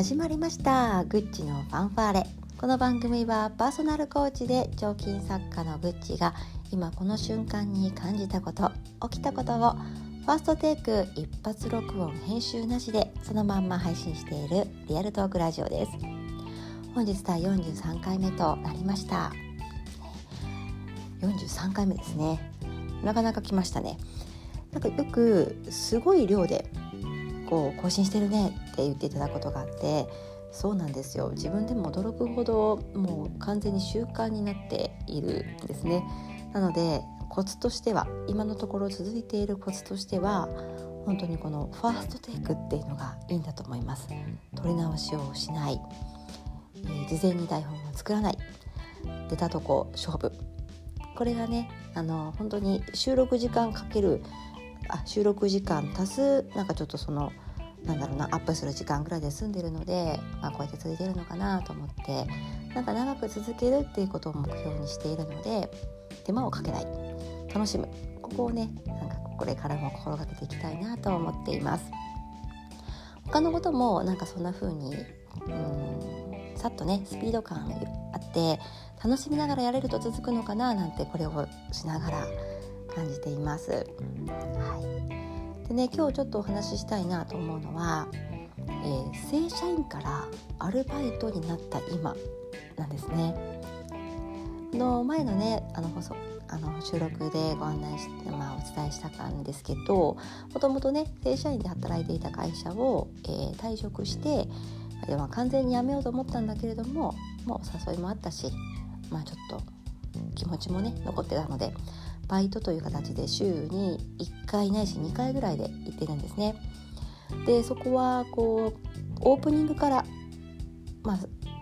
始まりました。グッチのファンファーレ。この番組はパーソナルコーチで彫金作家のグッチが今この瞬間に感じたこと起きたことをファーストテイク一発録音編集なしでそのまんま配信しているリアルトークラジオです。本日第43回目となりました。43回目ですね。なかなか来ましたね。なんかよくすごい量でこう更新してるねって言っていただくことがあってそうなんですよ。自分でも驚くほどもう完全に習慣になっているんですね。なのでコツとしては今のところ続いているコツとしては本当にこのファーストテイクっていうのがいいんだと思います。取り直しをしない、えー、事前に台本を作らない。出たとこ勝負。これがねあの本当に収録時間かけるあ収録時間足すなんかちょっとそのなんだろうなアップする時間ぐらいで済んでるので、まあ、こうやって続いてるのかなと思ってなんか長く続けるっていうことを目標にしているので手間をかけない。楽しむ。ここをねなんかこれからも心がけていきたいなと思っています。他のこともなんかそんな風にうんさっとねスピード感あって楽しみながらやれると続くのかななんてこれをしながら感じています。はい、でね今日ちょっとお話ししたいなと思うのは、えー、正社員からアルバイトになった今なんですね。の前のねあの放送あの収録でご案内して、まあ、お伝えしたかんですけどもともとね正社員で働いていた会社を、えー、退職してで、まあ、完全に辞めようと思ったんだけれどももうお誘いもあったしまあちょっと気持ちもね残ってたのでバイトという形で週に1回ないし2回ぐらいで行ってるんですね。でそこはこうオープニングから、まあ、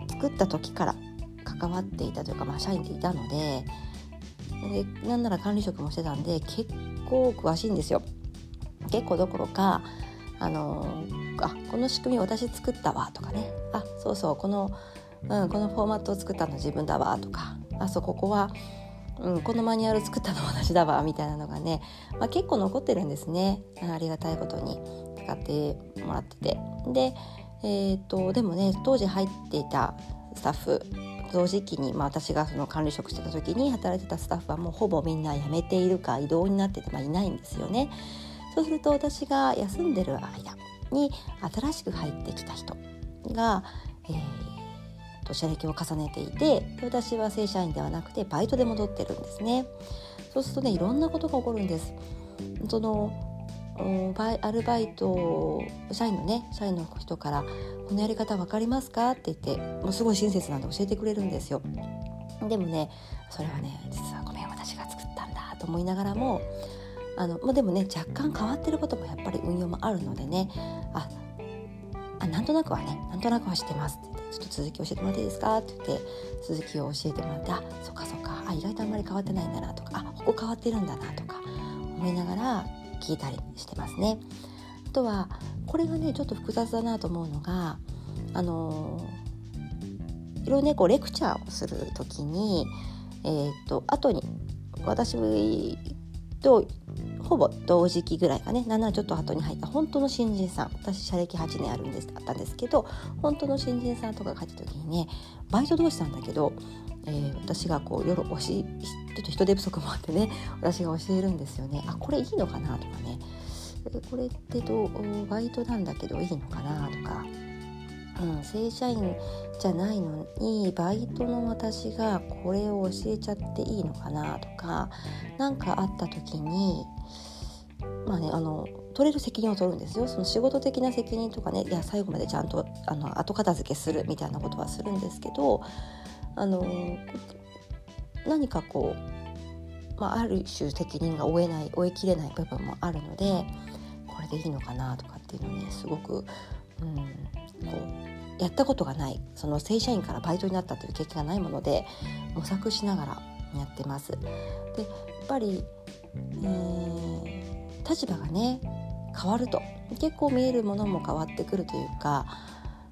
作った時から関わっていたというか、まあ、社員でいたのででなんなら管理職もしてたんで結構詳しいんですよ。結構どころかあのあこの仕組み私作ったわとかねあそうそうこの、うん、このフォーマットを作ったの自分だわとかあそうここはうん、このマニュアル作ったの私だわみたいなのがね、まあ、結構残ってるんですね。ありがたいことに。使ってもらってて。で,、えーと、でもね当時入っていたスタッフ同時期に、まあ、私がその管理職してた時に働いてたスタッフはもうほぼみんな辞めているか異動になってて、まあ、いないんですよね。そうすると私が休んでる間に新しく入ってきた人が、えーと社歴を重ねていて私は正社員ではなくてバイトで戻ってるんですね。そうするとねいろんなことが起こるんです。そのアルバイト社員のね社員の人から「このやり方分かりますか?」って言ってもうすごい親切なんで教えてくれるんですよ。でもねそれはね実はごめん私が作ったんだと思いながらもあの、まあ、でもね若干変わってることもやっぱり運用もあるのでねああなんとなくはねなんとなくは知ってますってちょっと続き教えてもらっていいですか?」って言って続きを教えてもらって「あそっかそっかあ意外とあんまり変わってないんだな」とか「あここ変わってるんだな」とか思いながら聞いたりしてますね。あとはこれがねちょっと複雑だなと思うのがあのいろいろねこうレクチャーをする時にえー、っと後に私とほぼ同時期ぐらいかね。7ちょっと後に入った本当の新人さん。私社歴8年あるんですあったんですけど本当の新人さんとかが入った時にねバイト同士なんだけど、えー、私がこう夜教えちょっと人手不足もあってね私が教えるんですよね。あこれいいのかなとかね。これってどうバイトなんだけどいいのかなとか。うん、正社員じゃないのにバイトの私がこれを教えちゃっていいのかなとか何かあった時にまあねあの取れる責任を取るんですよ。その仕事的な責任とかねいや最後までちゃんとあの後片付けするみたいなことはするんですけどあの何かこう、まあ、ある種責任が負えない負いきれない部分もあるのでこれでいいのかなとかっていうのをねすごく、うん、こうやったことがないその正社員からバイトになったという経験がないもので模索しながらやってます。でやっぱり、えー、立場がね変わると結構見えるものも変わってくるというか、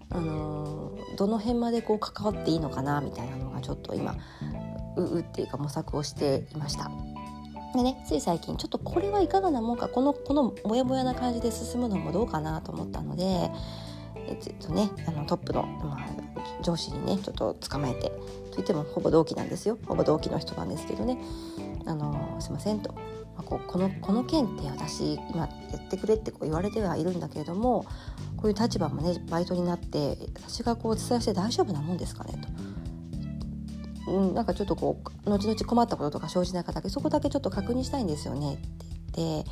あのー、どの辺までこう関わっていいのかなみたいなのがちょっと今ううっていうか模索をしていました。でねつい最近ちょっとこれはいかがなもんかこのこのモヤモヤな感じで進むのもどうかなと思ったのでえっとねあのトップの、まあ、上司にねちょっと捕まえてといってもほぼ同期なんですよほぼ同期の人なんですけどね「あのすいません」と。まあ、ここのこの件って私今やってくれってこう言われてはいるんだけれどもこういう立場もねバイトになって私がこうお伝えして大丈夫なもんですかねと。うん、なんかちょっとこう後々困ったこととか生じないかだけそこだけちょっと確認したいんですよねって言って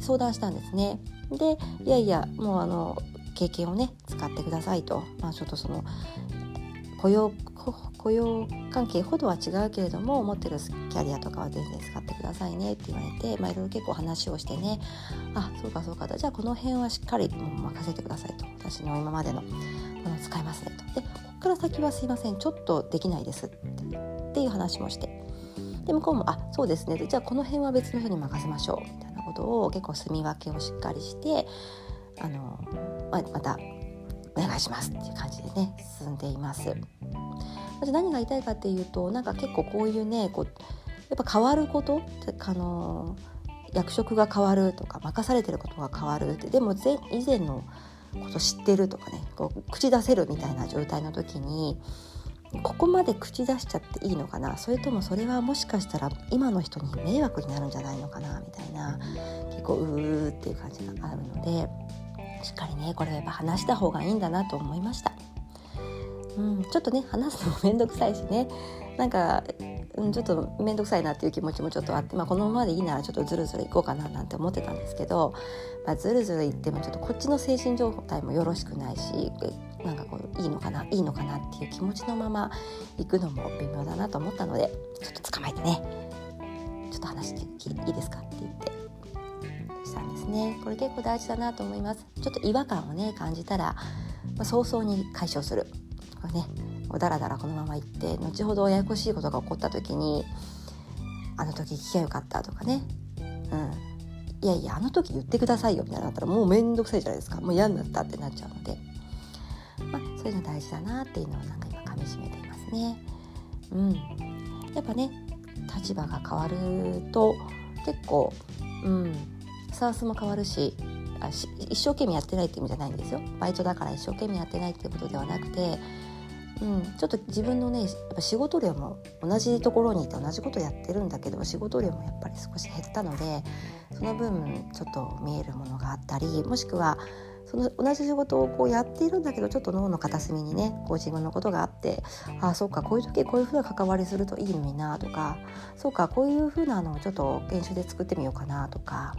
相談したんですね。でいやいやもうあの経験をね使ってくださいと、まあ、ちょっとその雇用雇用関係ほどは違うけれども持ってるキャリアとかは全然使ってくださいねって言われて、まあ、いろいろ結構話をしてねあそうかそうかじゃあこの辺はしっかり任せてくださいと。私の今までのもの使いますねと。でここから先はすいません。ちょっとできないです。ってっていう話もして。で向こうも「あそうですね」じゃあこの辺は別の人に任せましょう。みたいなことを結構住み分けをしっかりしてあの、まあ、またお願いしますっていう感じでね進んでいます。何が言いたいかっていうとなんか結構こういうねこうやっぱ変わることあの役職が変わるとか任されてることが変わるってでも以前のこと知ってるとかねこう口出せるみたいな状態の時にここまで口出しちゃっていいのかな？それともそれはもしかしたら今の人に迷惑になるんじゃないのかな？みたいな結構うーっていう感じがあるのでしっかりねこれはやっぱ話した方がいいんだなと思いました。うん、ちょっとね話すのも面倒くさいしね。なんか、うん、ちょっと面倒くさいなっていう気持ちもちょっとあって、まあ、このままでいいならちょっとずるずるいこうかななんて思ってたんですけど、まあ、ずるずるいってもちょっとこっちの精神状態もよろしくないしなんかこういいのかないいのかなっていう気持ちのまま行くのも微妙だなと思ったのでちょっと捕まえてね。ちょっと話していいですかって言って。したんですねこれ結構大事だなと思います。ちょっと違和感をね感じたら、まあ、早々に解消する。とかねだらだらこのまま行って後ほどややこしいことが起こった時にあの時聞きゃよかったとかね。うん。いやいやあの時言ってくださいよみたいになったらもう面倒くさいじゃないですか。もう嫌になったってなっちゃうので、まあ、そういうの大事だなっていうのをなんか今かみしめていますね。うん、やっぱね立場が変わると結構、うん、スタンスも変わるしあし一生懸命やってないって意味じゃないんですよ。バイトだから一生懸命やってないっていうことではなくて、うん、ちょっと自分のねやっぱ仕事量も同じところにいて同じことやってるんだけど仕事量もやっぱり少し減ったのでその分ちょっと見えるものがあったりもしくはその同じ仕事をこうやっているんだけどちょっと脳の片隅にねこう自分のことがあってああそうかこういう時こういうふうな関わりするといいのになとかそうかこういうふうなのをちょっと研修で作ってみようかなとか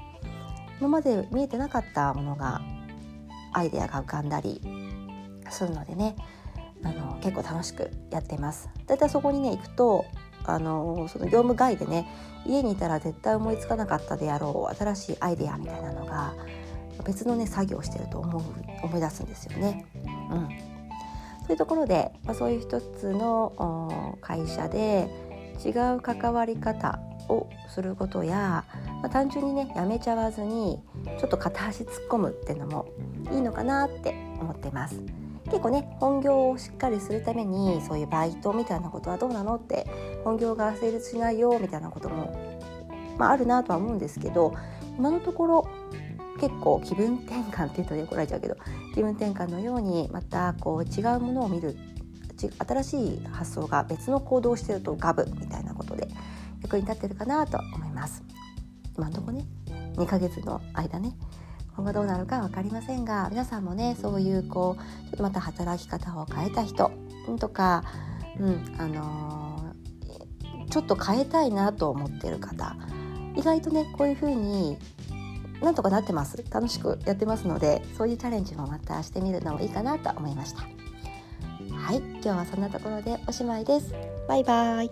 今まで見えてなかったものがアイデアが浮かんだりするのでねあの結構楽しくやってます。だいたいそこにね行くとあのその業務外でね家にいたら絶対思いつかなかったであろう新しいアイデアみたいなのが別のね作業をしてると思う思い出すんですよね。うん、そういうところで、まあ、そういう一つの会社で違う関わり方をすることや、まあ、単純にねやめちゃわずにちょっと片足突っ込むっていうのもいいのかなって思ってます。結構ね本業をしっかりするためにそういうバイトみたいなことはどうなのって本業が成立しないよみたいなことも、まあ、あるなとは思うんですけど今のところ結構気分転換って言うと怒られちゃうけど気分転換のようにまたこう違うものを見る新しい発想が別の行動をしてるとガブみたいなことで役に立ってるかなと思います。今のとこね2ヶ月の間ね今後どうなるか分かりませんが皆さんもねそういうこうちょっとまた働き方を変えた人とか、うんあのー、ちょっと変えたいなと思ってる方意外とねこういうふうになんとかなってます。楽しくやってますのでそういうチャレンジもまたしてみるのもいいかなと思いました。はい今日はそんなところでおしまいです。バイバイ。